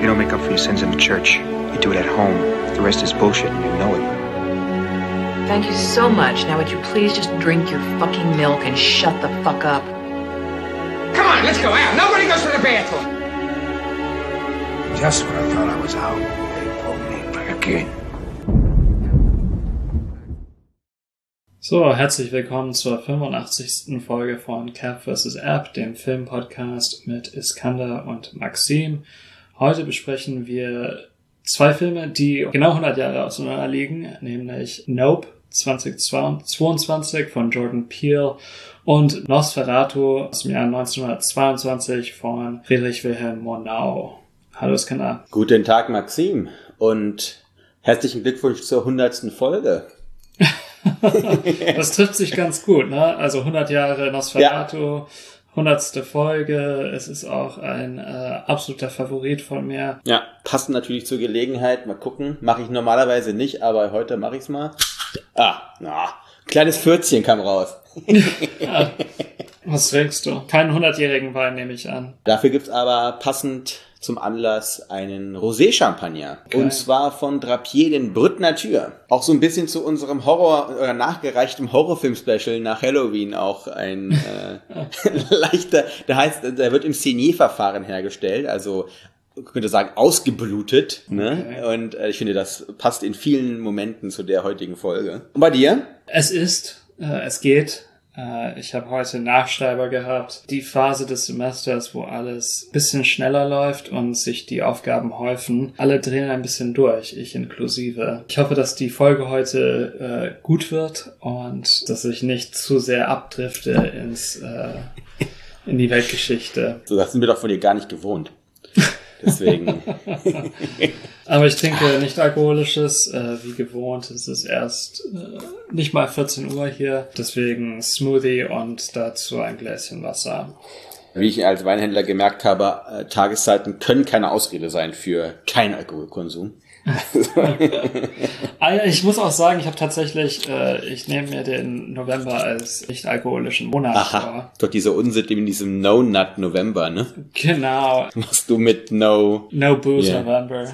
You don't make up for your sins in the church. You do it at home. The rest is bullshit and you know it. Thank you so much. Now would you please just drink your fucking milk and shut the fuck up? Come on, let's go out. Nobody goes to the bathroom. Just when I thought I was out, they pulled me back again. So, herzlich willkommen zur 85. Folge von Cap vs. App, dem Filmpodcast mit Iskander und Maxim. Heute besprechen wir zwei Filme, die genau 100 Jahre auseinander liegen, nämlich Nope 2022 von Jordan Peele und Nosferatu aus dem Jahr 1922 von Friedrich Wilhelm Murnau. Hallo Iskander. Guten Tag, Maxim, und herzlichen Glückwunsch zur 100. Folge. das trifft sich ganz gut, ne? Also 100 Jahre Nosferatu, ja. 100. Folge. Es ist auch ein äh, absoluter Favorit von mir. Ja, passt natürlich zur Gelegenheit. Mal gucken. Mache ich normalerweise nicht, aber heute mache ich's mal. Ah, na, kleines Fürzchen kam raus. ja. Was trinkst du? Keinen 100-jährigen Wein nehme ich an. Dafür gibt's aber passend zum Anlass einen Rosé-Champagner. Und zwar von Drapier den Brut Nature. Auch so ein bisschen zu unserem Horror- oder nachgereichtem Horrorfilm-Special nach Halloween auch ein äh, leichter, der heißt, der wird im Senier-Verfahren hergestellt, also könnte sagen, ausgeblutet. Ne? Okay. Und äh, ich finde, das passt in vielen Momenten zu der heutigen Folge. Und bei dir? Es ist, äh, es geht äh, ich habe heute Nachschreiber gehabt. Die Phase des Semesters, wo alles bisschen schneller läuft und sich die Aufgaben häufen. Alle drehen ein bisschen durch, ich inklusive. Ich hoffe, dass die Folge heute äh, gut wird und dass ich nicht zu sehr abdrifte ins äh, in die Weltgeschichte. So, das sind wir doch von dir gar nicht gewohnt. Deswegen. Aber ich trinke nicht alkoholisches, äh, wie gewohnt. Es ist erst äh, nicht mal 14 Uhr hier. Deswegen Smoothie und dazu ein Gläschen Wasser. Wie ich als Weinhändler gemerkt habe, äh, Tageszeiten können keine Ausrede sein für keinen Alkoholkonsum. Ah ich muss auch sagen, ich habe tatsächlich, äh, ich nehme mir den November als nicht alkoholischen Monat Aha, vor. Doch diese Unsitte in diesem No Nut November, ne? Genau. Machst du mit No No Booze yeah. November.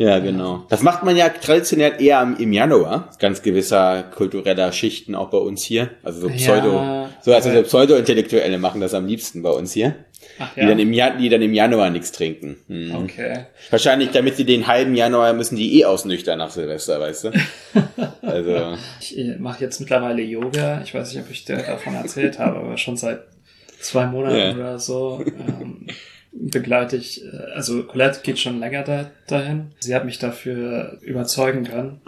Ja, genau. Das macht man ja traditionell eher im Januar, ganz gewisser kultureller Schichten auch bei uns hier. Also so Pseudo, ja, so also so Pseudo-Intellektuelle machen das am liebsten bei uns hier. Ach, ja? die, dann im Jahr, die dann im Januar nichts trinken. Hm. Okay. Wahrscheinlich, damit sie den halben Januar müssen die eh ausnüchtern nach Silvester, weißt du? also. Ich mache jetzt mittlerweile Yoga. Ich weiß nicht, ob ich dir davon erzählt habe, aber schon seit zwei Monaten ja. oder so. Ähm, begleite ich, äh, also Colette geht schon länger da, dahin. Sie hat mich dafür überzeugen können.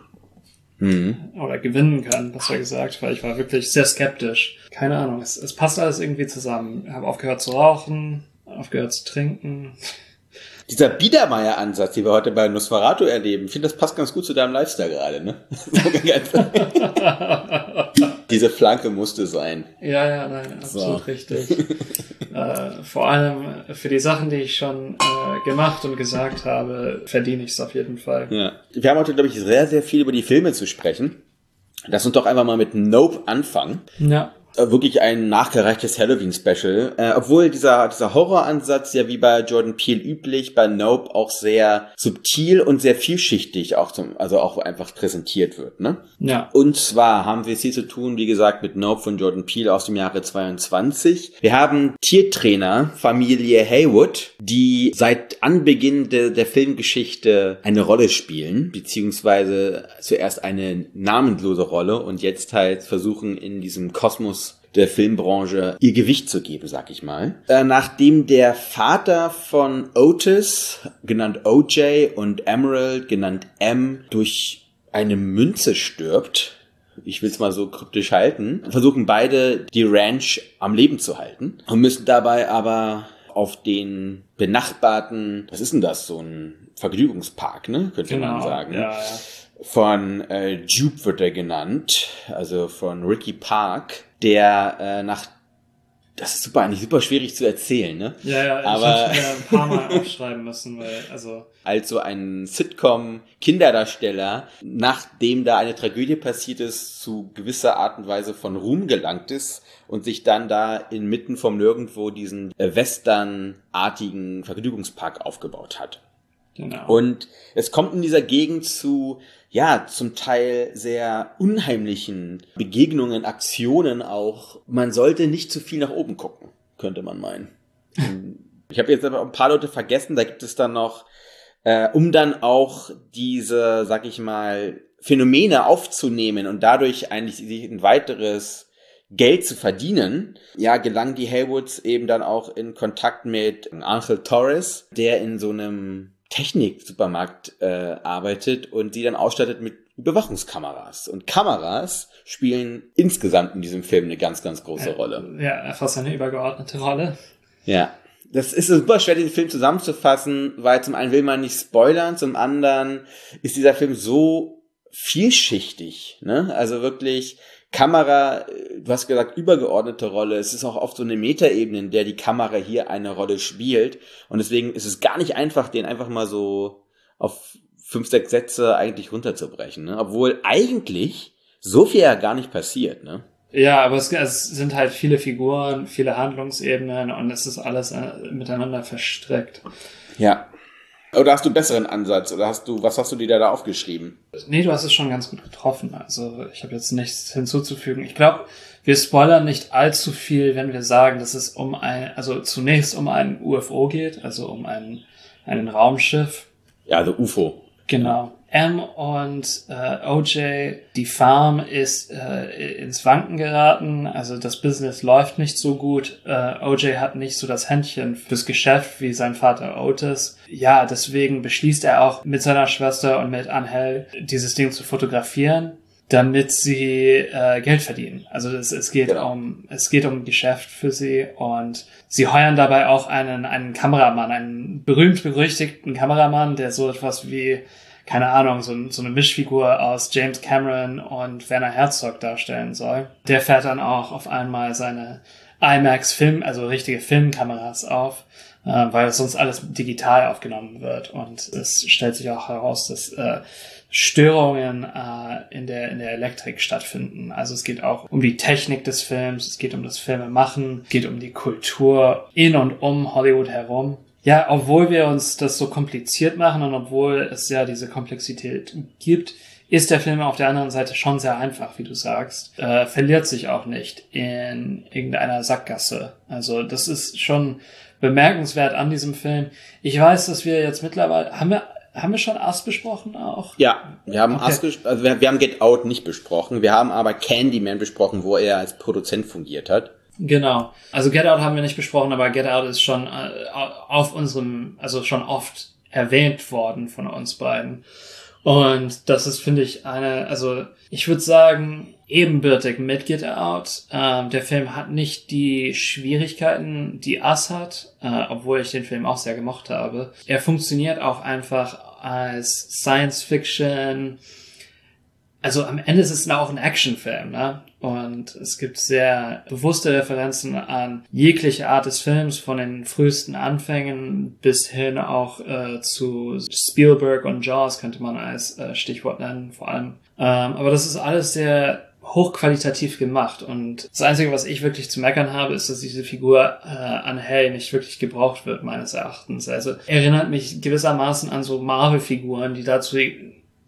Mhm. Oder gewinnen können, besser gesagt, weil ich war wirklich sehr skeptisch. Keine Ahnung, es, es passt alles irgendwie zusammen. Ich habe aufgehört zu rauchen, aufgehört zu trinken. Dieser Biedermeier-Ansatz, den wir heute bei Nosferatu erleben, ich finde, das passt ganz gut zu deinem Lifestyle gerade, ne? Diese Flanke musste sein. Ja, ja, nein, absolut so. richtig. äh, vor allem für die Sachen, die ich schon äh, gemacht und gesagt habe, verdiene ich es auf jeden Fall. Ja. Wir haben heute, glaube ich, sehr, sehr viel über die Filme zu sprechen. Lass uns doch einfach mal mit Nope anfangen. Ja. Äh, wirklich ein nachgereichtes Halloween-Special. Äh, obwohl dieser, dieser Horroransatz ja wie bei Jordan Peele üblich, bei Nope auch sehr subtil und sehr vielschichtig auch zum, also auch einfach präsentiert wird, ne? Ja. Und zwar haben wir es hier zu tun, wie gesagt, mit Nope von Jordan Peele aus dem Jahre 22. Wir haben Tiertrainer Familie Haywood, die seit Anbeginn de, der Filmgeschichte eine Rolle spielen, beziehungsweise zuerst eine namenlose Rolle und jetzt halt versuchen in diesem Kosmos der Filmbranche ihr Gewicht zu geben, sag ich mal. Äh, nachdem der Vater von Otis, genannt OJ, und Emerald, genannt M, durch eine Münze stirbt, ich will es mal so kryptisch halten, versuchen beide die Ranch am Leben zu halten und müssen dabei aber auf den benachbarten, was ist denn das, so ein Vergnügungspark, ne, könnte genau, man sagen. Ja, ja. Von äh, Jupe wird er genannt, also von Ricky Park der äh, nach das ist super, eigentlich super schwierig zu erzählen, ne? Ja, ja, aber ich habe ein paar Mal aufschreiben müssen, weil, also. Als so ein Sitcom-Kinderdarsteller, nachdem da eine Tragödie passiert ist, zu gewisser Art und Weise von Ruhm gelangt ist und sich dann da inmitten vom Nirgendwo diesen äh, Western-artigen Vergnügungspark aufgebaut hat. Genau. Und es kommt in dieser Gegend zu, ja, zum Teil sehr unheimlichen Begegnungen, Aktionen auch. Man sollte nicht zu viel nach oben gucken, könnte man meinen. ich habe jetzt aber ein paar Leute vergessen, da gibt es dann noch, äh, um dann auch diese, sag ich mal, Phänomene aufzunehmen und dadurch eigentlich ein weiteres Geld zu verdienen, ja, gelangen die Haywoods eben dann auch in Kontakt mit Angel Torres, der in so einem Technik-Supermarkt äh, arbeitet und die dann ausstattet mit Überwachungskameras. Und Kameras spielen insgesamt in diesem Film eine ganz, ganz große Äh, Rolle. Ja, fast eine übergeordnete Rolle. Ja. Das ist super schwer, den Film zusammenzufassen, weil zum einen will man nicht spoilern, zum anderen ist dieser Film so vielschichtig, ne? Also wirklich Kamera, du hast gesagt, übergeordnete Rolle. Es ist auch oft so eine Metaebene, in der die Kamera hier eine Rolle spielt. Und deswegen ist es gar nicht einfach, den einfach mal so auf fünf, sechs Sätze eigentlich runterzubrechen, ne? Obwohl eigentlich so viel ja gar nicht passiert, ne? Ja, aber es, es sind halt viele Figuren, viele Handlungsebenen und es ist alles äh, miteinander verstrickt. Ja. Oder hast du einen besseren Ansatz? Oder hast du, was hast du dir da aufgeschrieben? Nee, du hast es schon ganz gut getroffen. Also ich habe jetzt nichts hinzuzufügen. Ich glaube, wir spoilern nicht allzu viel, wenn wir sagen, dass es um ein, also zunächst um ein UFO geht, also um ein, ein Raumschiff. Ja, also UFO. Genau. M und äh, OJ, die Farm ist äh, ins Wanken geraten, also das Business läuft nicht so gut. Äh, OJ hat nicht so das Händchen fürs Geschäft wie sein Vater Otis. Ja, deswegen beschließt er auch mit seiner Schwester und mit Angel dieses Ding zu fotografieren, damit sie äh, Geld verdienen. Also es, es geht Genau. um es geht um Geschäft für sie und sie heuern dabei auch einen einen Kameramann, einen berühmt berüchtigten Kameramann, der so etwas wie keine Ahnung, so, so eine Mischfigur aus James Cameron und Werner Herzog darstellen soll. Der fährt dann auch auf einmal seine IMAX-Film, also richtige Filmkameras auf, äh, weil sonst alles digital aufgenommen wird. Und es stellt sich auch heraus, dass äh, Störungen äh, in, der, in der Elektrik stattfinden. Also es geht auch um die Technik des Films, es geht um das Filmemachen, es geht um die Kultur in und um Hollywood herum. Ja, obwohl wir uns das so kompliziert machen und obwohl es ja diese Komplexität gibt, ist der Film auf der anderen Seite schon sehr einfach, wie du sagst. Äh, verliert sich auch nicht in irgendeiner Sackgasse. Also das ist schon bemerkenswert an diesem Film. Ich weiß, dass wir jetzt mittlerweile haben wir haben wir schon Ass besprochen auch? Ja, wir haben Okay. Ges- also wir, wir haben Get Out nicht besprochen. Wir haben aber Candyman besprochen, wo er als Produzent fungiert hat. Genau. Also Get Out haben wir nicht besprochen, aber Get Out ist schon äh, auf unserem, also schon oft erwähnt worden von uns beiden. Und das ist, finde ich, eine, also ich würde sagen, ebenbürtig mit Get Out. Ähm, der Film hat nicht die Schwierigkeiten, die Us hat, äh, obwohl ich den Film auch sehr gemocht habe. Er funktioniert auch einfach als Science Fiction, also am Ende ist es auch ein Actionfilm, ne? Und es gibt sehr bewusste Referenzen an jegliche Art des Films, von den frühesten Anfängen bis hin auch äh, zu Spielberg und Jaws könnte man als äh, Stichwort nennen, vor allem. Ähm, aber das ist alles sehr hochqualitativ gemacht und das Einzige, was ich wirklich zu meckern habe, ist, dass diese Figur äh, an Hell nicht wirklich gebraucht wird, meines Erachtens. Also erinnert mich gewissermaßen an so Marvel-Figuren, die dazu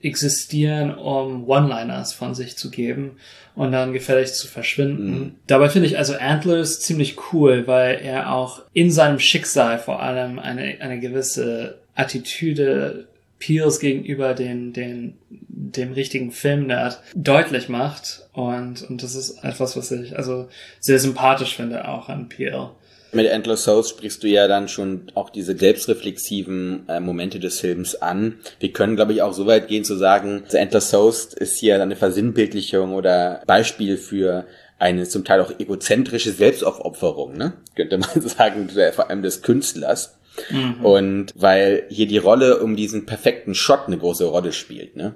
existieren, um One-Liners von sich zu geben und dann gefälligst zu verschwinden. Dabei finde ich also Antlers ziemlich cool, weil er auch in seinem Schicksal vor allem eine, eine gewisse Attitüde Peels gegenüber den, den, dem richtigen Filmnerd deutlich macht. Und, und das ist etwas, was ich also sehr sympathisch finde auch an Peel. Mit Endless Souls sprichst du ja dann schon auch diese selbstreflexiven äh, Momente des Films an. Wir können, glaube ich, auch so weit gehen zu sagen, The Endless Souls ist hier eine Versinnbildlichung oder Beispiel für eine zum Teil auch egozentrische Selbstaufopferung, ne? könnte man sagen, vor allem des Künstlers. Und weil hier die Rolle um diesen perfekten Shot eine große Rolle spielt, ne?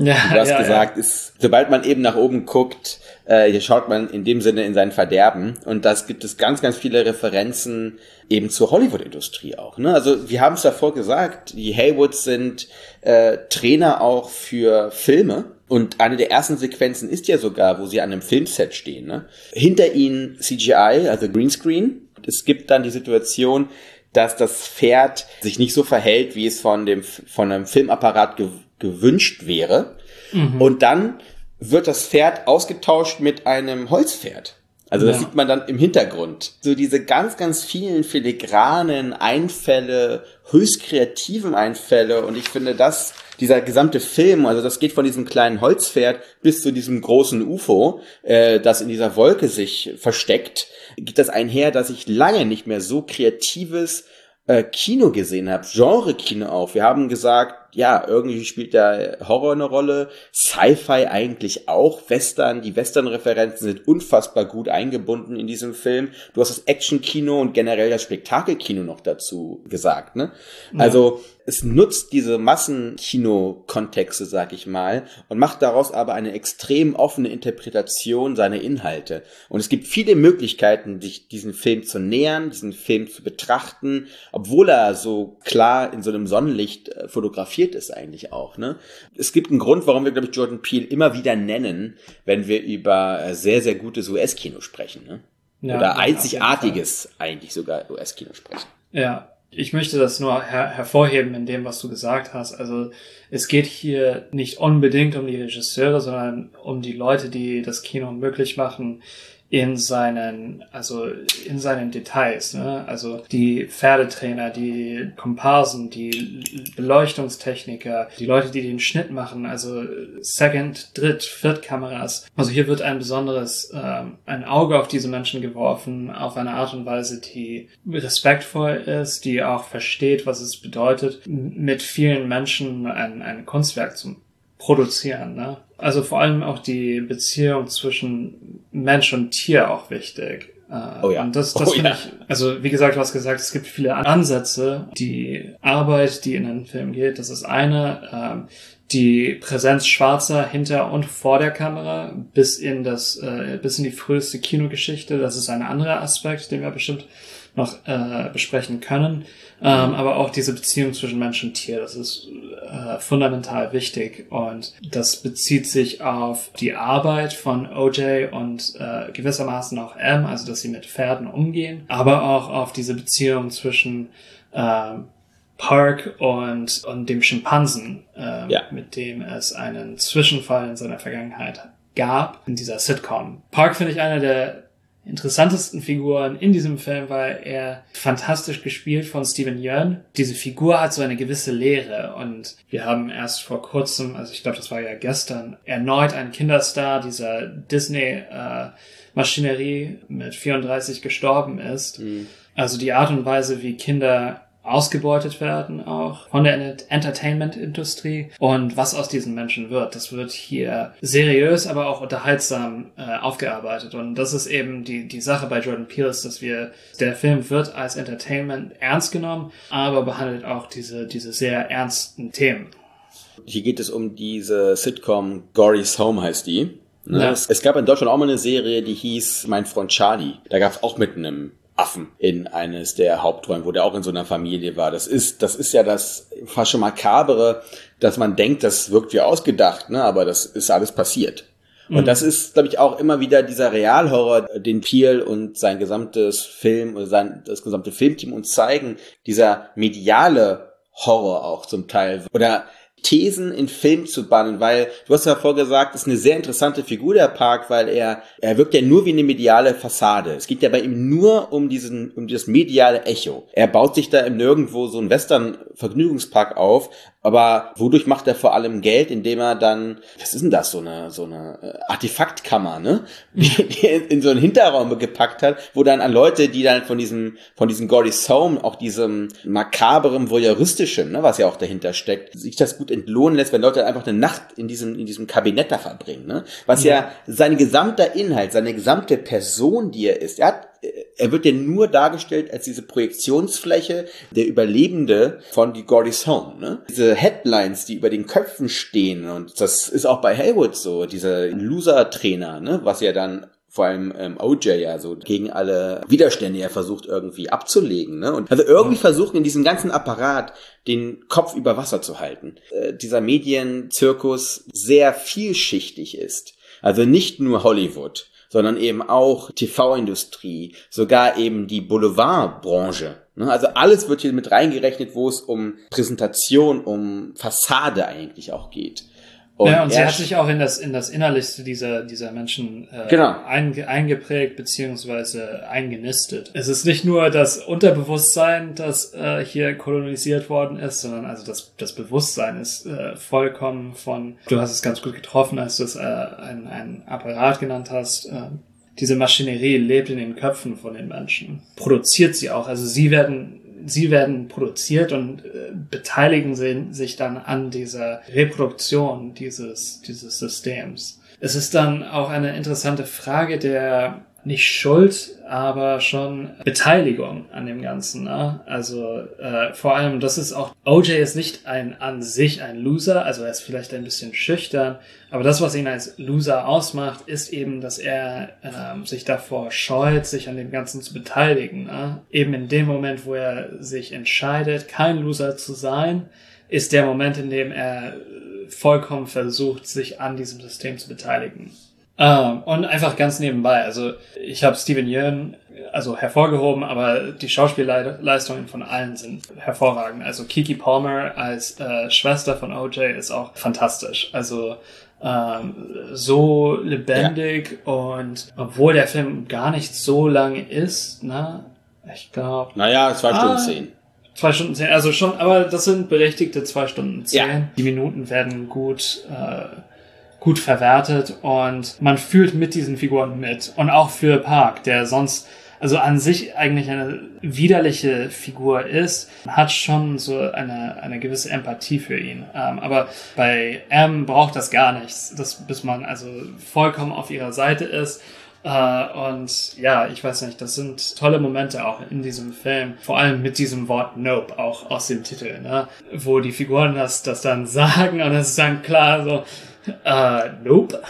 Ja, Du hast ja, gesagt, ist, sobald man eben nach oben guckt, äh, hier schaut man in dem Sinne in sein Verderben. Und das gibt es ganz, ganz viele Referenzen eben zur Hollywood-Industrie auch. Ne? Also wir haben es davor gesagt, die Haywoods sind äh, Trainer auch für Filme. Und eine der ersten Sequenzen ist ja sogar, wo sie an einem Filmset stehen. Ne? Hinter ihnen CGI, also Greenscreen. Es gibt dann die Situation, dass das Pferd sich nicht so verhält, wie es von dem von einem Filmapparat gewünscht wäre. Mhm. Und dann wird das Pferd ausgetauscht mit einem Holzpferd. Also das ja. sieht man dann im Hintergrund. So diese ganz, ganz vielen filigranen Einfälle, höchst kreativen Einfälle. Und ich finde, das, dieser gesamte Film, also das geht von diesem kleinen Holzpferd bis zu diesem großen UFO, äh, das in dieser Wolke sich versteckt, geht das einher, dass ich lange nicht mehr so kreatives äh, Kino gesehen habe, Genre-Kino auch. Wir haben gesagt, ja, irgendwie spielt da Horror eine Rolle, Sci-Fi eigentlich auch, Western, die Western-Referenzen sind unfassbar gut eingebunden in diesem Film. Du hast das Action-Kino und generell das Spektakelkino noch dazu gesagt, ne? Ja. Also, es nutzt diese Massenkino-Kontexte, sag ich mal, und macht daraus aber eine extrem offene Interpretation seiner Inhalte. Und es gibt viele Möglichkeiten, sich diesen Film zu nähern, diesen Film zu betrachten, obwohl er so klar in so einem Sonnenlicht äh, fotografiert ist eigentlich auch. Ne? Es gibt einen Grund, warum wir, glaube ich, Jordan Peele immer wieder nennen, wenn wir über äh, sehr, sehr gutes US-Kino sprechen. Ne? Ja, Oder einzigartiges eigentlich sogar US-Kino sprechen. Ja, ich möchte das nur her hervorheben in dem, was du gesagt hast. Also es geht hier nicht unbedingt um die Regisseure, sondern um die Leute, die das Kino möglich machen, in seinen, also in seinen Details, ne? Also die Pferdetrainer, die Komparsen, die Beleuchtungstechniker, die Leute, die den Schnitt machen, also Second, Dritt, Viertkameras. Also hier wird ein besonderes, ähm, ein Auge auf diese Menschen geworfen, auf eine Art und Weise, die respektvoll ist, die auch versteht, was es bedeutet, mit vielen Menschen ein, ein Kunstwerk zu produzieren, ne? Also vor allem auch die Beziehung zwischen Mensch und Tier auch wichtig. Äh, oh ja. Und das, das oh finde ja. ich, also wie gesagt, du hast gesagt, es gibt viele Ansätze. Die Arbeit, die in den Film geht, das ist eine. Ähm, die Präsenz Schwarzer hinter und vor der Kamera bis in das, äh, bis in die früheste Kinogeschichte, das ist ein anderer Aspekt, den wir bestimmt noch äh, besprechen können. Ähm, aber auch diese Beziehung zwischen Mensch und Tier, das ist äh, fundamental wichtig und das bezieht sich auf die Arbeit von OJ und äh, gewissermaßen auch M, also dass sie mit Pferden umgehen, aber auch auf diese Beziehung zwischen äh, Park und, und dem Schimpansen, äh, ja. mit dem es einen Zwischenfall in seiner Vergangenheit gab in dieser Sitcom. Park finde ich einer der interessantesten Figuren in diesem Film, weil er fantastisch gespielt von Steven Yeun. Diese Figur hat so eine gewisse Lehre und wir haben erst vor kurzem, also ich glaube, das war ja gestern, erneut einen Kinderstar dieser Disney äh, Maschinerie mit 34 gestorben ist. Mhm. Also die Art und Weise, wie Kinder ausgebeutet werden auch von der Entertainment-Industrie und was aus diesen Menschen wird. Das wird hier seriös, aber auch unterhaltsam äh, aufgearbeitet und das ist eben die, die Sache bei Jordan Peele ist, dass wir, der Film wird als Entertainment ernst genommen, aber behandelt auch diese, diese sehr ernsten Themen. Hier geht es um diese Sitcom Gory's Home heißt die. Ne? Ja. Es, es, gab in Deutschland auch mal eine Serie, die hieß Mein Freund Charlie. Da gab es auch mit einem Affen in eines der Hauptrollen, wo der auch in so einer Familie war. Das ist, das ist ja das fast schon makabere, dass man denkt, das wirkt wie ausgedacht, ne? aber das ist alles passiert. Und mhm. das ist, glaube ich, auch immer wieder dieser Realhorror, den Peel und sein gesamtes Film oder sein, das gesamte Filmteam uns zeigen, dieser mediale Horror auch zum Teil. Oder Thesen in Film zu bannen, weil du hast ja vorgesagt, ist eine sehr interessante Figur der Park, weil er er wirkt ja nur wie eine mediale Fassade. Es geht ja bei ihm nur um diesen um das mediale Echo. Er baut sich da im nirgendwo so einen Western Vergnügungspark auf, aber wodurch macht er vor allem Geld, indem er dann, was ist denn das, so eine, so eine äh, Artefaktkammer, ne? Die, in so einen Hinterraum gepackt hat, wo dann an Leute, die dann von diesem, von diesem Gordy's Home, auch diesem makaberen, voyeuristischen, ne, was ja auch dahinter steckt, sich das gut entlohnen lässt, wenn Leute einfach eine Nacht in diesem, in diesem Kabinett da verbringen, ne? Was ja, ja sein gesamter Inhalt, seine gesamte Person, die er ist, er hat er wird ja nur dargestellt als diese Projektionsfläche der Überlebende von die Gordy's Home. Ne? Diese Headlines, die über den Köpfen stehen und das ist auch bei Haywood so, dieser Loser-Trainer, ne? was ja dann vor allem ähm, OJ ja so gegen alle Widerstände er versucht irgendwie abzulegen. Ne? Und also irgendwie versuchen in diesem ganzen Apparat den Kopf über Wasser zu halten. Äh, dieser Medienzirkus sehr vielschichtig ist. Also nicht nur Hollywood, sondern eben auch TV-Industrie, sogar eben die Boulevardbranche. Ne? Also alles wird hier mit reingerechnet, wo es um Präsentation, um Fassade eigentlich auch geht. Und ja, und sie hat sich auch in das, in das Innerlichste dieser, dieser Menschen äh, genau. einge, eingeprägt beziehungsweise eingenistet. Es ist nicht nur das Unterbewusstsein, das äh, hier kolonisiert worden ist, sondern also das, das Bewusstsein ist äh, vollkommen von, du hast es ganz gut getroffen, als du es äh, ein, ein Apparat genannt hast, äh, diese Maschinerie lebt in den Köpfen von den Menschen, produziert sie auch. Also sie werden sie werden produziert und äh, beteiligen sich dann an dieser Reproduktion dieses, dieses Systems. Es ist dann auch eine interessante Frage der nicht Schuld, aber schon Beteiligung an dem Ganzen. Ne? Also äh, vor allem, das ist auch, OJ ist nicht ein an sich ein Loser, also er ist vielleicht ein bisschen schüchtern, aber das, was ihn als Loser ausmacht, ist eben, dass er ähm, sich davor scheut, sich an dem Ganzen zu beteiligen. Ne? Eben in dem Moment, wo er sich entscheidet, kein Loser zu sein, ist der Moment, in dem er vollkommen versucht, sich an diesem System zu beteiligen. Ähm, und einfach ganz nebenbei, also ich habe Steven Yeun also hervorgehoben, aber die Schauspielleistungen von allen sind hervorragend. Also Kiki Palmer als äh, Schwester von OJ ist auch fantastisch. Also ähm, so lebendig ja. und obwohl der Film gar nicht so lang ist, ne? Ich glaube. Naja, zwei Stunden ah, zehn. Zwei Stunden zehn, also schon, aber das sind berechtigte zwei Stunden zehn. Ja. Die Minuten werden gut äh, gut verwertet und man fühlt mit diesen Figuren mit. Und auch für Park, der sonst also an sich eigentlich eine widerliche Figur ist, hat schon so eine, eine gewisse Empathie für ihn. Ähm, aber bei M braucht das gar nichts, das, bis man also vollkommen auf ihrer Seite ist. Uh, und ja, ich weiß nicht, das sind tolle Momente auch in diesem Film. Vor allem mit diesem Wort Nope, auch aus dem Titel, ne? Wo die Figuren das, das dann sagen und es ist dann klar so, Uh, nope.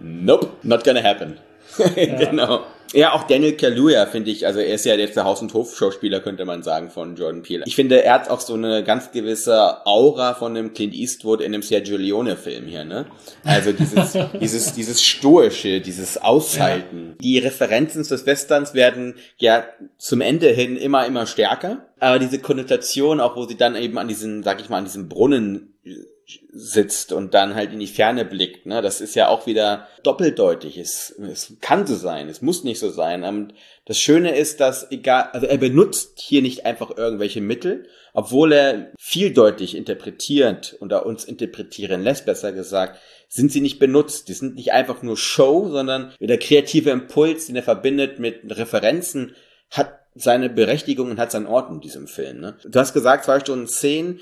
Nope, not gonna happen. genau. Ja, auch Daniel Kaluuya finde ich, also er ist ja jetzt der Haus- und Hof-Schauspieler, könnte man sagen, von Jordan Peele. Ich finde, er hat auch so eine ganz gewisse Aura von einem Clint Eastwood in einem Sergio Leone-Film hier, ne? Also dieses, dieses, dieses Stoische, dieses Aushalten. Ja. Die Referenzen des Westerns werden ja zum Ende hin immer, immer stärker. Aber diese Konnotation, auch wo sie dann eben an diesen, sag ich mal, an diesem Brunnen sitzt und dann halt in die Ferne blickt. Ne? Das ist ja auch wieder doppeldeutig. Es, es kann so sein, es muss nicht so sein. Und das Schöne ist, dass egal, also er benutzt hier nicht einfach irgendwelche Mittel, obwohl er vieldeutig interpretiert oder uns interpretieren lässt, besser gesagt, sind sie nicht benutzt. Die sind nicht einfach nur Show, sondern der kreative Impuls, den er verbindet mit Referenzen, hat seine Berechtigung und hat seinen Ort in diesem Film. Ne? Du hast gesagt, zwei Stunden zehn,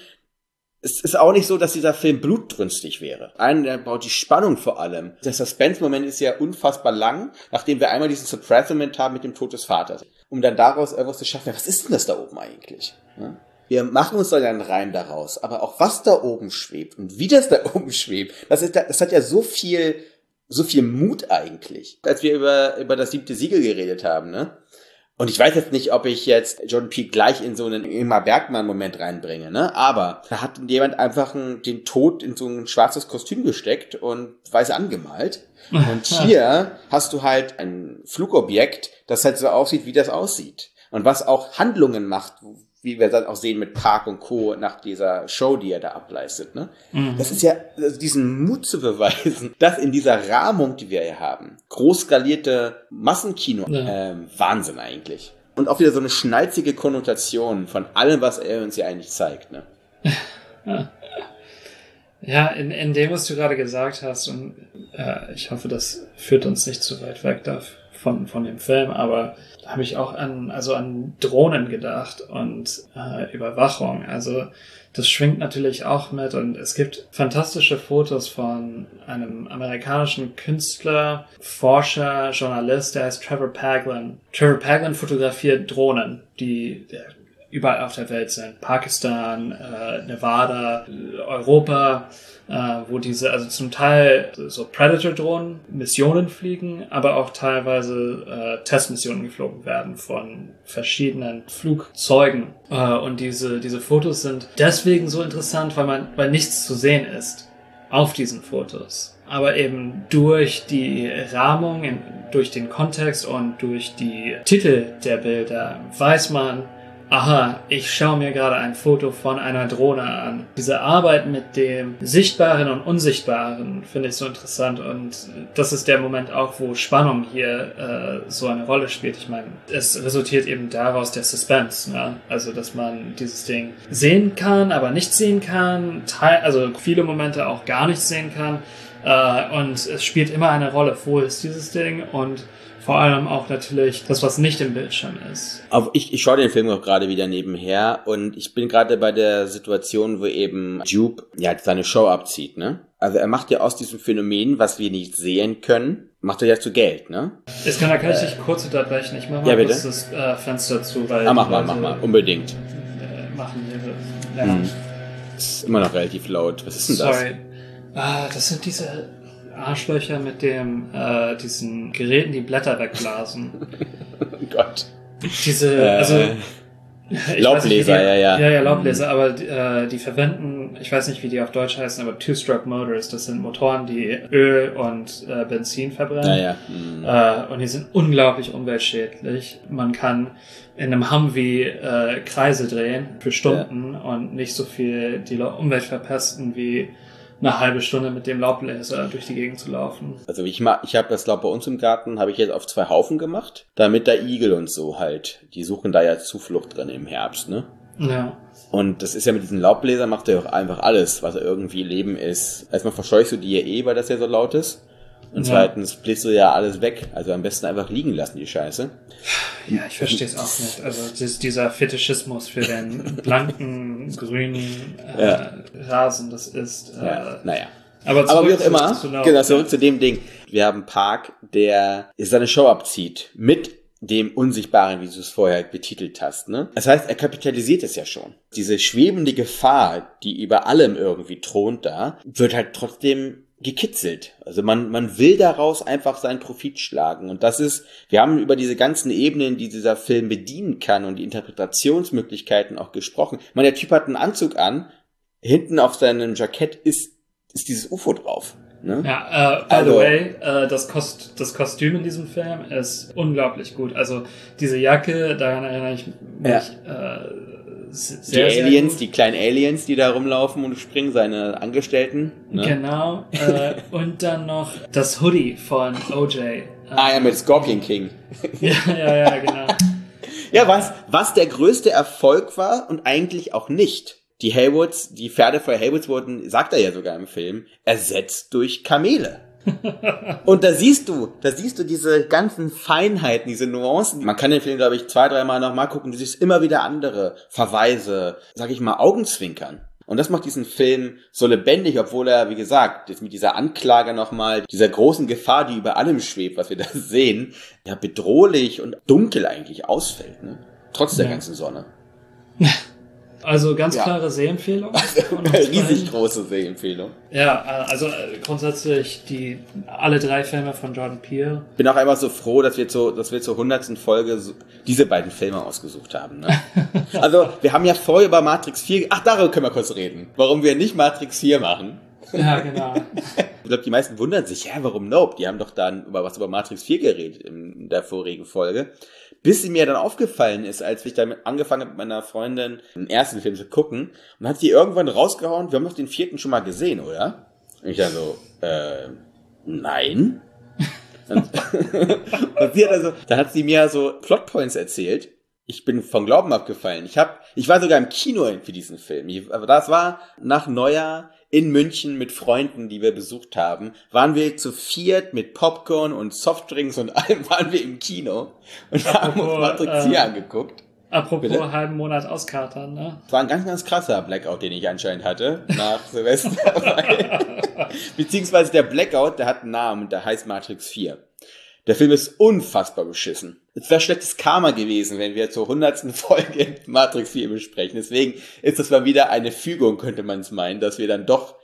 es ist auch nicht so, dass dieser Film blutdrünstig wäre. Einen, der baut die Spannung vor allem. Der Suspense-Moment ist ja unfassbar lang, nachdem wir einmal diesen Suppress-Moment haben mit dem Tod des Vaters. Um dann daraus irgendwas zu schaffen, was ist denn das da oben eigentlich? Wir machen uns dann einen Reim daraus, aber auch was da oben schwebt und wie das da oben schwebt, das, ist, das hat ja so viel, so viel Mut eigentlich. Als wir über, über das siebte Siegel geredet haben, ne? Und ich weiß jetzt nicht, ob ich jetzt Jordan Peele gleich in so einen Ingmar Bergmann-Moment reinbringe, ne? Aber da hat jemand einfach einen, den Tod in so ein schwarzes Kostüm gesteckt und weiß angemalt. Und hier hast du halt ein Flugobjekt, das halt so aussieht, wie das aussieht. Und was auch Handlungen macht, wie wir dann auch sehen mit Park und Co. nach dieser Show, die er da ableistet. Ne? Mhm. Das ist ja also diesen Mut zu beweisen, dass in dieser Rahmung, die wir hier haben, großskalierte Massenkino, ja. ähm, Wahnsinn eigentlich. Und auch wieder so eine schnalzige Konnotation von allem, was er uns hier eigentlich zeigt. Ne? Ja, in, in dem, was du gerade gesagt hast, und äh, ich hoffe, das führt uns nicht zu weit weg von, von dem Film, aber habe ich auch an, also an Drohnen gedacht und äh, Überwachung. Also das schwingt natürlich auch mit und es gibt fantastische Fotos von einem amerikanischen Künstler, Forscher, Journalist, der heißt Trevor Paglin. Trevor Paglin fotografiert Drohnen, die überall auf der Welt sind. Pakistan, äh, Nevada, Europa äh, wo diese, also zum Teil so Predator-Drohnen Missionen fliegen, aber auch teilweise äh, Testmissionen geflogen werden von verschiedenen Flugzeugen. Äh, und diese, diese Fotos sind deswegen so interessant, weil man, weil nichts zu sehen ist auf diesen Fotos. aber eben durch die Rahmung, durch den Kontext und durch die Titel der Bilder weiß man, aha, ich schaue mir gerade ein Foto von einer Drohne an. Diese Arbeit mit dem Sichtbaren und Unsichtbaren finde ich so interessant und das ist der Moment auch, wo Spannung hier äh, so eine Rolle spielt. Ich meine, es resultiert eben daraus der Suspense, ne? also dass man dieses Ding sehen kann, aber nicht sehen kann, teil also viele Momente auch gar nicht sehen kann äh, und es spielt immer eine Rolle, wo ist dieses Ding und vor allem auch natürlich das, was nicht im Bildschirm ist. Ich, ich schaue den Film auch gerade wieder nebenher und ich bin gerade bei der Situation, wo eben Jupe ja seine Show abzieht, ne? Also er macht ja aus diesem Phänomen, was wir nicht sehen können, macht er ja zu Geld, ne? Jetzt kann, da kann ich dich kurz unterbrechen. Ich mache mal Ja, bitte. kurz das äh, Fenster zu, weil Ah, mach mal, mach mal, unbedingt. Äh, machen hier. Ja. Hm. Ist immer noch relativ laut. Was ist denn das? Sorry. Ah, das sind diese Arschlöcher mit dem äh, diesen Geräten, die Blätter wegblasen. Oh Gott. Diese, Äh, also wie Laubbläser, die, ja, ja. Ja, ja, Laubbläser, aber äh, die verwenden, ich weiß nicht, wie die auf Deutsch heißen, aber Two-Stroke Motors, das sind Motoren, die Öl und äh, Benzin verbrennen. Naja. Hm. Äh, und die sind unglaublich umweltschädlich. Man kann in einem Humvee äh, Kreise drehen für Stunden und nicht so viel die Umwelt verpesten wie eine halbe Stunde mit dem Laubbläser durch die Gegend zu laufen. Also ich mach, ich habe das Laub bei uns im Garten, habe ich jetzt auf zwei Haufen gemacht, damit da Igel und so halt, die suchen da ja Zuflucht drin im Herbst, ne? Ja. Und das ist ja mit diesen Laubbläsern macht er auch einfach alles, was irgendwie Leben ist. Erstmal verscheuchst du die ja eh, weil das ja so laut ist. Und Ja. zweitens bläst du ja alles weg. Also am besten einfach liegen lassen, die Scheiße. Ja, ich verstehe es auch nicht. Also dieser Fetischismus für den blanken, grünen äh, Ja. Rasen, das ist. Äh, Ja, naja. Aber, Aber wie auch immer, zu- genau, zurück zu dem Ding. Wir haben Park, der seine Show abzieht mit dem Unsichtbaren, wie du es vorher betitelt hast. Ne? Das heißt, er kapitalisiert es ja schon. Diese schwebende Gefahr, die über allem irgendwie thront da, wird halt trotzdem gekitzelt. Also man, man will daraus einfach seinen Profit schlagen. Und das ist, wir haben über diese ganzen Ebenen, die dieser Film bedienen kann und die Interpretationsmöglichkeiten auch gesprochen. Ich meine, der Typ hat einen Anzug an, hinten auf seinem Jackett ist, ist dieses UFO drauf. Ne? Ja, äh, by Also- the way, äh, das, Kost, das Kostüm in diesem Film ist unglaublich gut. Also diese Jacke, daran erinnere ich mich Ja. äh, Die sehr, sehr Aliens, die kleinen Aliens, die da rumlaufen und springen, seine Angestellten. Ne? Genau. Äh, und dann noch das Hoodie von OJ. Äh, Ah ja, mit Scorpion King. ja, ja, ja, genau. Ja, was, was der größte Erfolg war und eigentlich auch nicht. Die Haywoods, die Pferde von Haywoods wurden, sagt er ja sogar im Film, ersetzt durch Kamele. Und da siehst du, da siehst du diese ganzen Feinheiten, diese Nuancen. Man kann den Film, glaube ich, zwei, dreimal nochmal gucken. Du siehst immer wieder andere Verweise, sag ich mal, Augenzwinkern. Und das macht diesen Film so lebendig, obwohl er, wie gesagt, jetzt mit dieser Anklage nochmal, dieser großen Gefahr, die über allem schwebt, was wir da sehen, ja, bedrohlich und dunkel eigentlich ausfällt, ne? Trotz der Ja. ganzen Sonne. Also ganz Ja. klare Sehempfehlung. Riesig große Sehempfehlung. Ja, also äh, grundsätzlich die alle drei Filme von Jordan Peele. Bin auch einfach so froh, dass wir zu, dass wir zur hundertsten Folge diese beiden Filme ausgesucht haben. Ne? also, wir haben ja vorher über Matrix 4, ach, darüber können wir kurz reden. Warum wir nicht Matrix 4 machen. Ja, genau. Ich glaube, die meisten wundern sich, ja, warum Nope? Die haben doch dann über was über Matrix 4 geredet in der vorigen Folge. Bis sie mir dann aufgefallen ist, als ich damit angefangen habe, mit meiner Freundin den ersten Film zu gucken, und hat sie irgendwann rausgehauen, wir haben doch den vierten schon mal gesehen, oder? Und ich dann so, äh, nein. und, und sie hat also, dann hat sie mir so Plotpoints erzählt. Ich bin vom Glauben abgefallen. Ich hab, ich war sogar im Kino für diesen Film. Aber das war nach Neujahr in München mit Freunden, die wir besucht haben, waren wir zu viert mit Popcorn und Softdrinks und allem waren wir im Kino und haben uns Apropos, Matrix äh, 4 angeguckt. Apropos Bitte? halben Monat auskatern, ne? Es war ein ganz, ganz krasser Blackout, den ich anscheinend hatte nach Silvester. Beziehungsweise der Blackout, der hat einen Namen und der heißt Matrix 4. Der Film ist unfassbar beschissen. Es wäre schlechtes Karma gewesen, wenn wir zur hundertsten Folge Matrix 4 besprechen. Deswegen ist das mal wieder eine Fügung, könnte man es meinen, dass wir dann doch,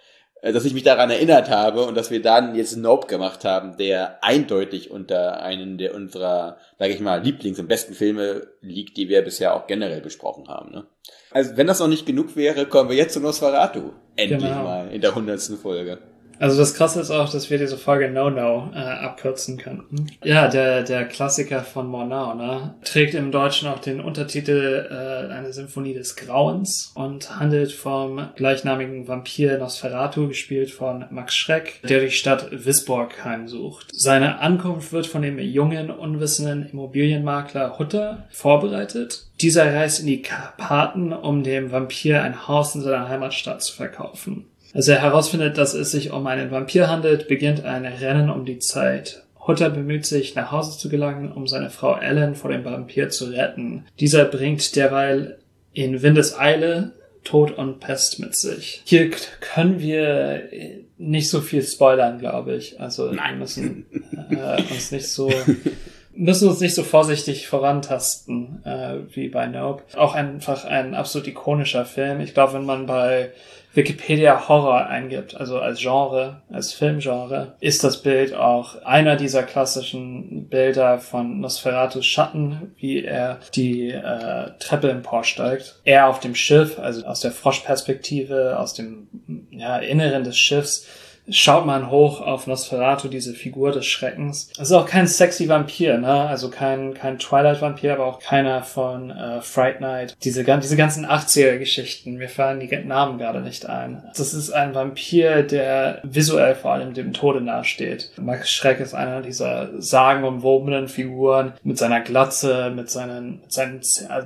äh, dass ich mich daran erinnert habe und dass wir dann jetzt Nope gemacht haben, der eindeutig unter einen der unserer, sage ich mal, Lieblings- und besten Filme liegt, die wir bisher auch generell besprochen haben. Ne? Also wenn das noch nicht genug wäre, kommen wir jetzt zu Nosferatu. Endlich Genau. mal in der hundertsten Folge. Also das Krasse ist auch, dass wir diese Folge No No äh, abkürzen könnten. Ja, der, der Klassiker von Mornau ne, trägt im Deutschen auch den Untertitel äh, Eine Symphonie des Grauens und handelt vom gleichnamigen Vampir Nosferatu, gespielt von Max Schreck, der die Stadt Wisborg heimsucht. Seine Ankunft wird von dem jungen, unwissenden Immobilienmakler Hutter vorbereitet. Dieser reist in die Karpaten, um dem Vampir ein Haus in seiner Heimatstadt zu verkaufen. Als er herausfindet, dass es sich um einen Vampir handelt, beginnt ein Rennen um die Zeit. Hutter bemüht sich, nach Hause zu gelangen, um seine Frau Ellen vor dem Vampir zu retten. Dieser bringt derweil in Windeseile Tod und Pest mit sich. Hier können wir nicht so viel spoilern, glaube ich. Also Nein. wir müssen äh, uns nicht so müssen uns nicht so vorsichtig vorantasten äh, wie bei Nope. Auch einfach ein absolut ikonischer Film. Ich glaube, wenn man bei Wikipedia Horror eingibt, also als Genre, als Filmgenre, ist das Bild auch einer dieser klassischen Bilder von Nosferatus Schatten, wie er die äh, Treppe emporsteigt. Er auf dem Schiff, also aus der Froschperspektive, aus dem ja, Inneren des Schiffs, schaut man hoch auf Nosferatu, diese Figur des Schreckens. Es ist auch kein sexy Vampir, ne? Also kein, kein Twilight-Vampir, aber auch keiner von äh, Fright Night. Diese, diese ganzen 80er-Geschichten, mir fallen die Namen gerade nicht ein. Das ist ein Vampir, der visuell vor allem dem Tode nahesteht. Max Schreck ist einer dieser sagenumwobenen Figuren mit seiner Glatze, mit seinen, mit seinen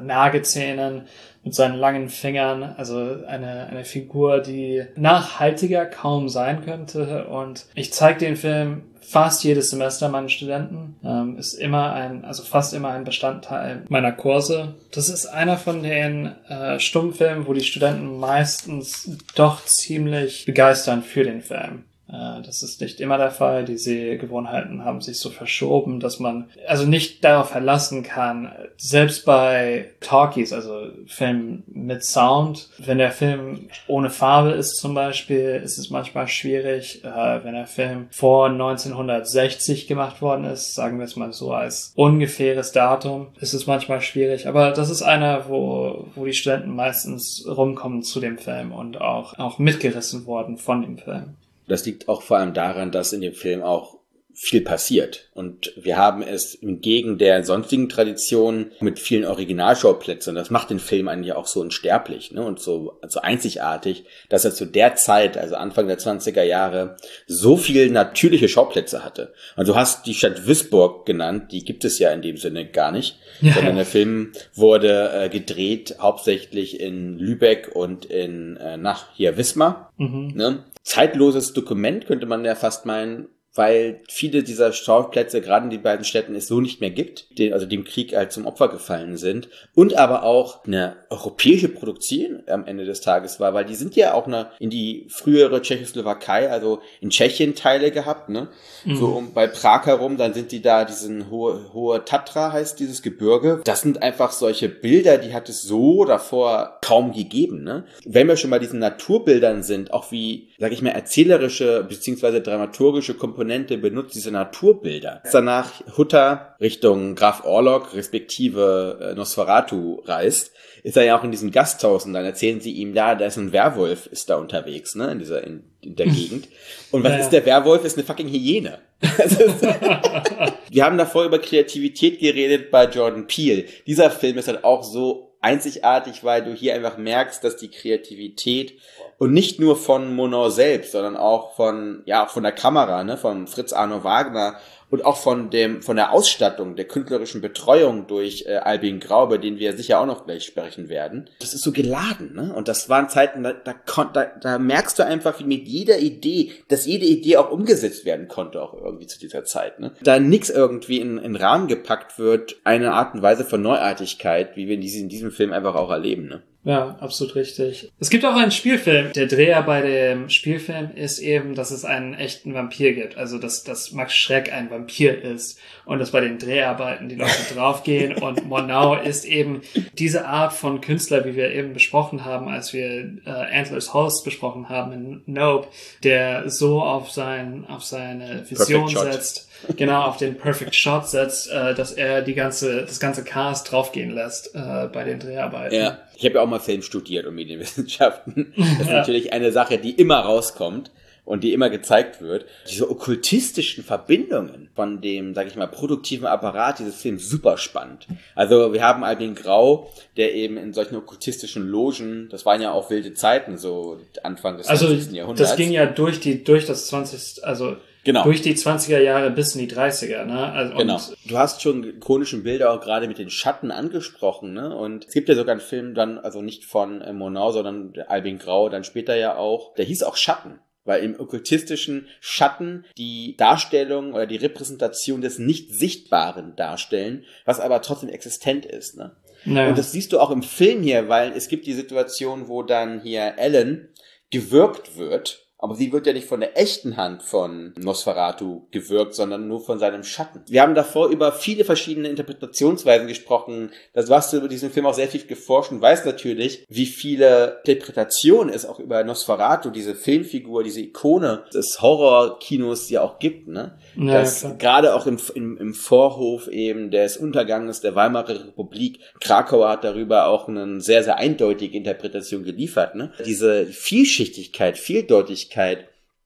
Nagezähnen, mit seinen langen Fingern, also eine, eine Figur, die nachhaltiger kaum sein könnte. Und ich zeige den Film fast jedes Semester meinen Studenten. Ähm, ist immer ein, also fast immer ein Bestandteil meiner Kurse. Das ist einer von den äh, Stummfilmen, wo die Studenten meistens doch ziemlich begeistern für den Film. Äh, Das ist nicht immer der Fall. Die Sehgewohnheiten haben sich so verschoben, dass man also nicht darauf verlassen kann, selbst bei Talkies, also Filmen mit Sound, wenn der Film ohne Farbe ist zum Beispiel, ist es manchmal schwierig. Äh, Wenn der Film vor 1960 gemacht worden ist, sagen wir es mal so als ungefähres Datum, ist es manchmal schwierig. Aber das ist einer, wo, wo die Studenten meistens rumkommen zu dem Film und auch, auch mitgerissen worden von dem Film. Das liegt auch vor allem daran, dass in dem Film auch viel passiert. Und wir haben es entgegen der sonstigen Tradition mit vielen Originalschauplätzen. Das macht den Film eigentlich auch so unsterblich ne? und so, so einzigartig, dass er zu der Zeit, also Anfang der 20er Jahre, so viel natürliche Schauplätze hatte. Und du hast die Stadt Wisborg genannt, die gibt es ja in dem Sinne gar nicht, Ja. sondern der Film wurde äh, gedreht hauptsächlich in Lübeck und in, äh, nach hier Wismar. Mhm. Ne? Zeitloses Dokument könnte man ja fast meinen, weil viele dieser Schauplätze, gerade in den beiden Städten, es so nicht mehr gibt, den, also dem Krieg halt zum Opfer gefallen sind. Und aber auch eine europäische Produktion am Ende des Tages war, weil die sind ja auch eine, in die frühere Tschechoslowakei, also in Tschechien Teile gehabt, ne? So um bei Prag herum, dann sind die da, diesen hohe, hohe Tatra heißt dieses Gebirge. Das sind einfach solche Bilder, die hat es so davor kaum gegeben, ne? Wenn wir schon bei diesen Naturbildern sind, auch wie, sag ich mal, erzählerische beziehungsweise dramaturgische Komponente benutzt diese Naturbilder. Als danach Hutter Richtung Graf Orlok respektive äh, Nosferatu reist, ist er ja auch in diesem Gasthaus und dann erzählen sie ihm, da, da ist ein Werwolf, ist da unterwegs, ne, in dieser, in, in der Gegend. Und was Ja, ist der Werwolf? Ist eine fucking Hyäne. Wir haben davor über Kreativität geredet bei Jordan Peele. Dieser Film ist halt auch so einzigartig, weil du hier einfach merkst, dass die Kreativität und nicht nur von Monod selbst, sondern auch von, ja, von der Kamera, ne, von Fritz Arno Wagner und auch von dem, von der Ausstattung, der künstlerischen Betreuung durch äh, Albin Grau, über den wir sicher auch noch gleich sprechen werden. Das ist so geladen, ne? Und das waren Zeiten, da, da, da, da merkst du einfach, wie mit jeder Idee, dass jede Idee auch umgesetzt werden konnte, auch irgendwie zu dieser Zeit, ne? Da nix irgendwie in, in Rahmen gepackt wird, eine Art und Weise von Neuartigkeit, wie wir in diesem, in diesem Film einfach auch erleben, ne? Ja, absolut richtig. Es gibt auch einen Spielfilm. Der Dreher bei dem Spielfilm ist eben, dass es einen echten Vampir gibt. Also, dass, dass Max Schreck ein Vampir ist und dass bei den Dreharbeiten die Leute draufgehen. Und Monau ist eben diese Art von Künstler, wie wir eben besprochen haben, als wir äh, Antlers Host besprochen haben in Nope, der so auf sein, auf seine Vision setzt, genau auf den Perfect Shot setzt, äh, dass er die ganze, das ganze Cast draufgehen lässt äh, bei den Dreharbeiten. Ja, ich habe ja auch mal Film studiert und Medienwissenschaften. Das ist natürlich eine Sache, die immer rauskommt. und die immer gezeigt wird. Diese okkultistischen Verbindungen von dem, sag ich mal, produktiven Apparat dieses Films super spannend. Also wir haben Albin Grau, der eben in solchen okkultistischen Logen, das waren ja auch wilde Zeiten, so Anfang des Also 20. Jahrhunderts. das ging ja durch die durch das 20. also Genau. durch die 20er Jahre bis in die 30er, ne? Also, Genau. Und Du hast schon ikonischen Bilder auch gerade mit den Schatten angesprochen, ne? Und es gibt ja sogar einen Film dann, also nicht von äh, Monau, sondern der Albin Grau, dann später ja auch, der hieß auch Schatten. Weil im okkultistischen Schatten die Darstellung oder die Repräsentation des Nicht-Sichtbaren darstellen, was aber trotzdem existent ist, ne? naja. Und das siehst du auch im Film hier, weil es gibt die Situation, wo dann hier Ellen gewirkt wird. Aber sie wird ja nicht von der echten Hand von Nosferatu gewirkt, sondern nur von seinem Schatten. Wir haben davor über viele verschiedene Interpretationsweisen gesprochen. Das warst du über diesen Film auch sehr viel geforscht und weißt natürlich, wie viele Interpretationen es auch über Nosferatu, diese Filmfigur, diese Ikone des Horrorkinos ja auch gibt, ne? Ja, dass klar. gerade auch im, im, im Vorhof eben des Unterganges der Weimarer Republik, Krakau hat darüber auch eine sehr, sehr eindeutige Interpretation geliefert. Ne? Diese Vielschichtigkeit, Vieldeutigkeit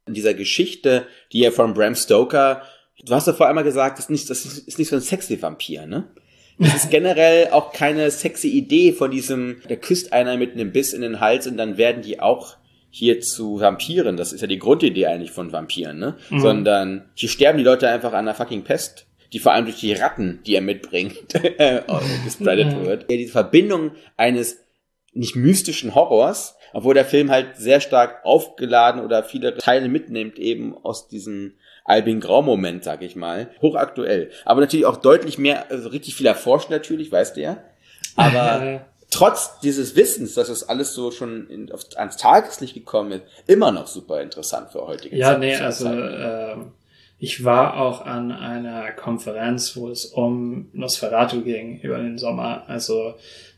in dieser Geschichte, die ja von Bram Stoker, du hast ja vor einmal gesagt, das ist nicht, das ist nicht so ein sexy Vampir, ne? Das ist generell auch keine sexy Idee von diesem, da küsst einer mit einem Biss in den Hals und dann werden die auch hier zu Vampiren. Das ist ja die Grundidee eigentlich von Vampiren, ne? Mhm. Sondern hier sterben die Leute einfach an der fucking Pest. Die vor allem durch die Ratten, die er mitbringt, äh, gespreadet Mhm. wird. Ja, diese Verbindung eines nicht mystischen Horrors, obwohl der Film halt sehr stark aufgeladen oder viele Teile mitnimmt eben aus diesem Albin Grau-Moment, sag ich mal. Hochaktuell. Aber natürlich auch deutlich mehr, also richtig viel erforscht natürlich, weißt du ja. Aber Äh, trotz dieses Wissens, dass es alles so schon in, auf, ans Tageslicht gekommen ist, immer noch super interessant für heutige Ja, Zeit- nee, Zeit- also ähm, ich war auch an einer Konferenz, wo es um Nosferatu ging über den Sommer. Also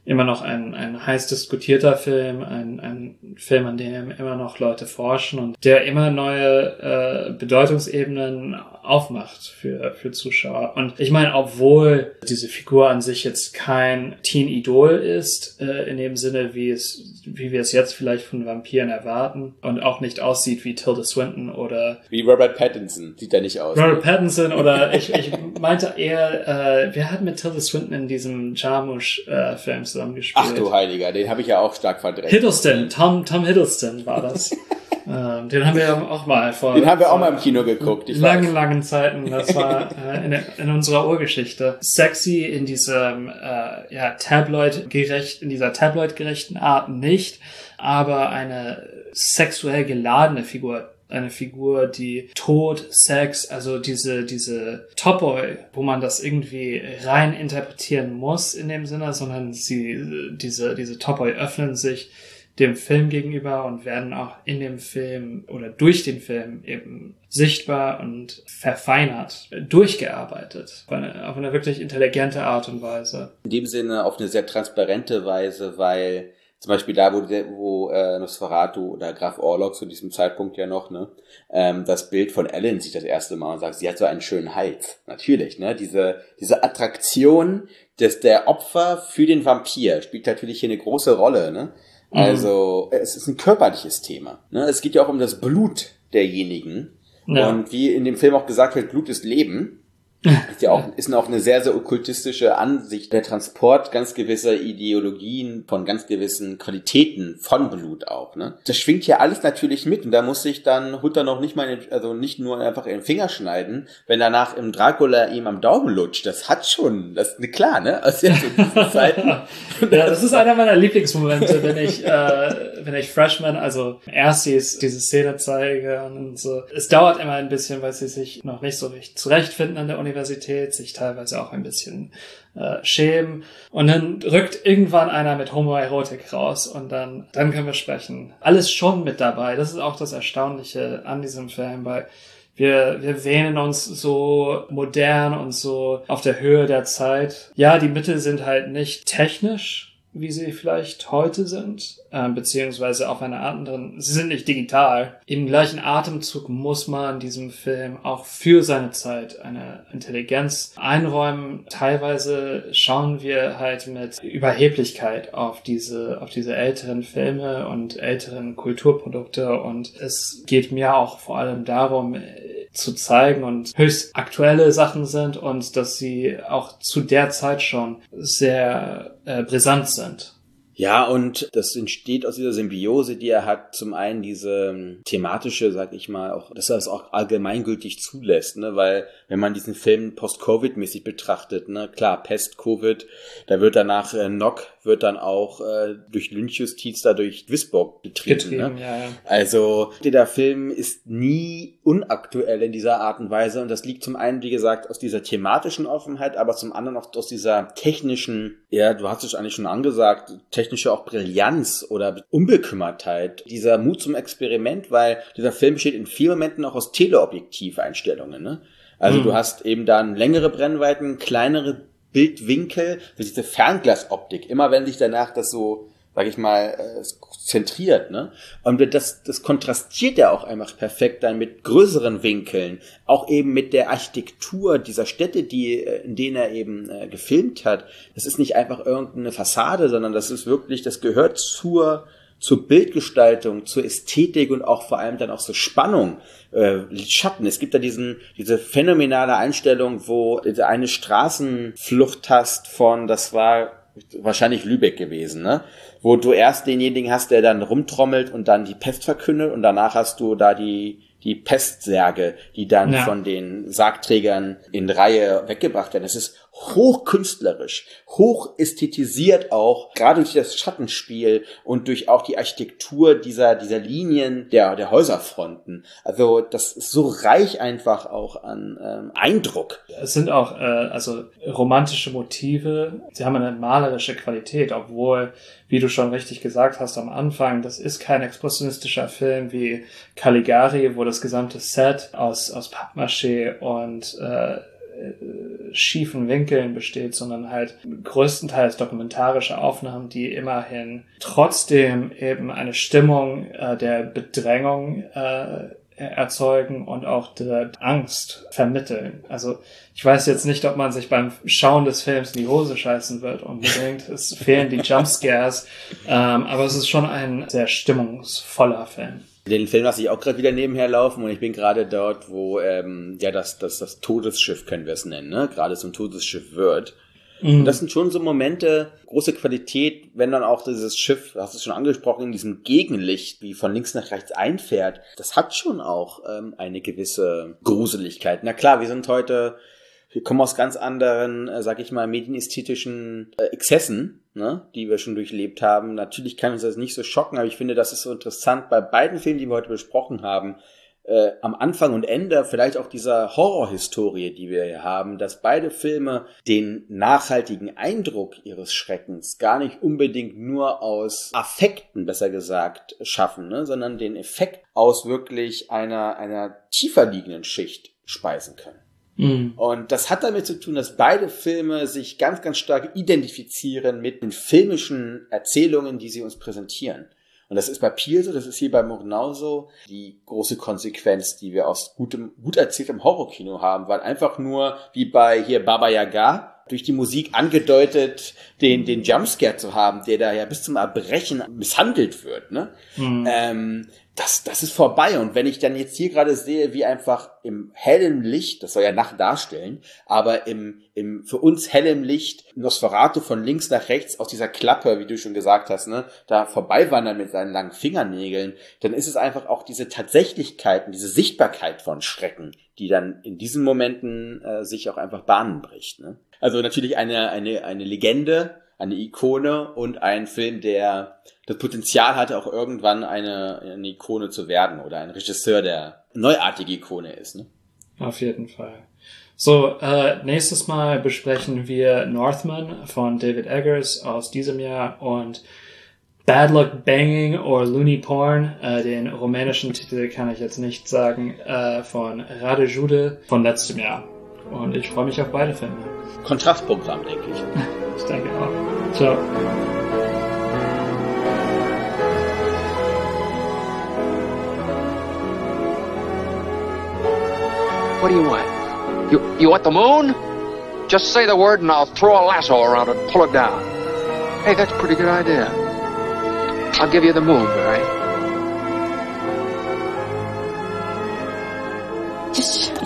immer noch ein, ein heiß diskutierter Film, ein, ein Film, an dem immer noch Leute forschen und der immer neue äh, Bedeutungsebenen aufmacht für, für Zuschauer. Und ich meine, obwohl diese Figur an sich jetzt kein Teen-Idol ist, äh, in dem Sinne, wie es, wie wir es jetzt vielleicht von Vampiren erwarten und auch nicht aussieht wie Tilda Swinton oder Wie Robert Pattinson sieht er nicht aus. Robert Pattinson oder ich, ich meinte eher, äh, wer hat mit Tilda Swinton in diesem Jarmusch-Film zusammengespielt? Ach du Heiliger, den habe ich ja auch stark verdrängt. Hiddleston, Tom, Tom Hiddleston war das. ähm, den haben wir ja auch mal vor Den haben wir auch mal im Kino geguckt. Ich langen, weiß. langen Zeiten. Das war äh, in, in unserer Urgeschichte. Sexy in diesem äh, ja, Tabloid-gerecht, in dieser Tabloid-gerechten Art nicht, aber eine sexuell geladene Figur eine Figur, die Tod, Sex, also diese, diese Topoi, wo man das irgendwie rein interpretieren muss in dem Sinne, sondern sie, diese, diese Topoi öffnen sich dem Film gegenüber und werden auch in dem Film oder durch den Film eben sichtbar und verfeinert, durchgearbeitet, auf eine, auf eine wirklich intelligente Art und Weise. In dem Sinne auf eine sehr transparente Weise, weil zum Beispiel da, wo, wo äh, Nosferatu oder Graf Orlok zu diesem Zeitpunkt ja noch, ne, ähm, das Bild von Ellen sieht das erste Mal und sagt, sie hat so einen schönen Hals. Natürlich, ne, diese, diese Attraktion des, der Opfer für den Vampir spielt natürlich hier eine große Rolle, ne. Also, es ist ein körperliches Thema. Ne? Es geht ja auch um das Blut derjenigen. Ja. Und wie in dem Film auch gesagt wird, Blut ist Leben. Ist ja auch, ist auch eine sehr, sehr okkultistische Ansicht. Der Transport ganz gewisser Ideologien von ganz gewissen Qualitäten von Blut auch, ne? Das schwingt hier alles natürlich mit und da muss sich dann Hutter noch nicht mal, in also nicht nur einfach in den Finger schneiden, wenn danach im Dracula ihm am Daumen lutscht. Das hat schon, das ist klar, ne? Aus jetzt in diesen Zeiten. ja, das ist einer meiner Lieblingsmomente, wenn ich, äh, wenn ich Freshman, also Erstis, diese Szene zeige und so. Es dauert immer ein bisschen, weil sie sich noch nicht so richtig zurechtfinden an der Universität, sich teilweise auch ein bisschen äh, schämen. Und dann rückt irgendwann einer mit Homoerotik raus und dann, dann können wir sprechen. Alles schon mit dabei. Das ist auch das Erstaunliche an diesem Film, weil wir, wir wähnen uns so modern und so auf der Höhe der Zeit. Ja, die Mittel sind halt nicht technisch wie sie vielleicht heute sind, äh, beziehungsweise auf einer anderen, sie sind nicht digital. Im gleichen Atemzug muss man diesem Film auch für seine Zeit eine Intelligenz einräumen. Teilweise schauen wir halt mit Überheblichkeit auf diese, auf diese älteren Filme und älteren Kulturprodukte und es geht mir auch vor allem darum, zu zeigen und höchst aktuelle Sachen sind und dass sie auch zu der Zeit schon sehr äh, brisant sind. Ja, und das entsteht aus dieser Symbiose, die er hat. Zum einen diese ähm, thematische, sag ich mal, auch, dass er es auch allgemeingültig zulässt, ne, weil wenn man diesen Film post-Covid-mäßig betrachtet, ne, klar, Pest, Covid, da wird danach äh, Nock wird dann auch äh, durch Lynchjustiz da durch Duisburg betrieben. Getrieben, ne? ja, ja. Also der Film ist nie unaktuell in dieser Art und Weise und das liegt zum einen, wie gesagt, aus dieser thematischen Offenheit, aber zum anderen auch aus dieser technischen, ja, du hast es eigentlich schon angesagt, technische auch Brillanz oder Unbekümmertheit, dieser Mut zum Experiment, weil dieser Film besteht in vielen Momenten auch aus Teleobjektiveinstellungen, ne? Also Mhm. du hast eben dann längere Brennweiten, kleinere Bildwinkel, diese Fernglasoptik. Immer wenn sich danach das so, sag ich mal, äh, zentriert, ne? Und das, das kontrastiert ja auch einfach perfekt dann mit größeren Winkeln, auch eben mit der Architektur dieser Städte, die, äh, in denen er eben äh, gefilmt hat. Das ist nicht einfach irgendeine Fassade, sondern das ist wirklich, das gehört zur zur Bildgestaltung, zur Ästhetik und auch vor allem dann auch zur Spannung, äh, Schatten. Es gibt da diesen, diese phänomenale Einstellung, wo du eine Straßenflucht hast von, das war wahrscheinlich Lübeck gewesen, ne? Wo du erst denjenigen hast, der dann rumtrommelt und dann die Pest verkündet und danach hast du da die die Pestsärge, die dann Ja. von den Sargträgern in Reihe weggebracht werden. Das ist hochkünstlerisch, hoch ästhetisiert auch, gerade durch das Schattenspiel und durch auch die Architektur dieser, dieser Linien der, der Häuserfronten. Also das ist so reich einfach auch an ähm, Eindruck. Es sind auch äh, also romantische Motive. Sie haben eine malerische Qualität, obwohl, wie du schon richtig gesagt hast am Anfang, das ist kein expressionistischer Film wie Caligari, wo das gesamte Set aus aus Pappmaché und äh, äh, schiefen Winkeln besteht, sondern halt größtenteils dokumentarische Aufnahmen, die immerhin trotzdem eben eine Stimmung äh, der Bedrängung äh, erzeugen und auch der Angst vermitteln. Also ich weiß jetzt nicht, ob man sich beim Schauen des Films in die Hose scheißen wird unbedingt. es fehlen die Jumpscares, ähm, aber es ist schon ein sehr stimmungsvoller Film. Den Film lasse ich auch gerade wieder nebenher laufen und ich bin gerade dort, wo ähm, ja das, das, das Todesschiff, können wir es nennen, ne? gerade zum Todesschiff wird. Und das sind schon so Momente, große Qualität, wenn dann auch dieses Schiff, du hast es schon angesprochen, in diesem Gegenlicht, wie von links nach rechts einfährt, das hat schon auch ähm, eine gewisse Gruseligkeit. Na klar, wir sind heute, wir kommen aus ganz anderen, äh, sag ich mal, medienästhetischen äh, Exzessen, ne, die wir schon durchlebt haben. Natürlich kann uns das nicht so schocken, aber ich finde, das ist so interessant bei beiden Filmen, die wir heute besprochen haben, äh, am Anfang und Ende vielleicht auch dieser Horrorhistorie, die wir hier haben, dass beide Filme den nachhaltigen Eindruck ihres Schreckens gar nicht unbedingt nur aus Affekten, besser gesagt, schaffen, ne, sondern den Effekt aus wirklich einer, einer tiefer liegenden Schicht speisen können. Mhm. Und das hat damit zu tun, dass beide Filme sich ganz, ganz stark identifizieren mit den filmischen Erzählungen, die sie uns präsentieren. Und das ist bei Peel so, das ist hier bei Murnau so. Die große Konsequenz, die wir aus gutem, gut erzähltem Horrorkino haben, weil einfach nur wie bei hier Baba Yaga durch die Musik angedeutet, den, den Jumpscare zu haben, der da ja bis zum Erbrechen misshandelt wird, ne? Ähm, das, das ist vorbei. Und wenn ich dann jetzt hier gerade sehe, wie einfach im hellen Licht, das soll ja Nacht darstellen, aber im, im für uns hellem Licht Nosferatu von links nach rechts aus dieser Klappe, wie du schon gesagt hast, ne, da vorbeiwandern mit seinen langen Fingernägeln, dann ist es einfach auch diese Tatsächlichkeit und diese Sichtbarkeit von Schrecken, die dann in diesen Momenten äh, sich auch einfach Bahnen bricht. Ne? Also natürlich eine, eine, eine Legende, eine Ikone und ein Film, der das Potenzial hatte, auch irgendwann eine, eine Ikone zu werden oder ein Regisseur, der neuartige Ikone ist. Ne? Auf jeden Fall. So, äh, nächstes Mal besprechen wir Northman von David Eggers aus diesem Jahr und Bad Luck Banging or Looney Porn, äh, den rumänischen Titel kann ich jetzt nicht sagen, äh, von Rade Jude von letztem Jahr. Und ich freue mich auf beide Filme. Kontrastprogramm, denke ich. ich denke auch. Ciao. What do you want? You, you want the moon? Just say the word and I'll throw a lasso around it and pull it down. Hey, that's a pretty good idea. I'll give you the moon, all right? Just shut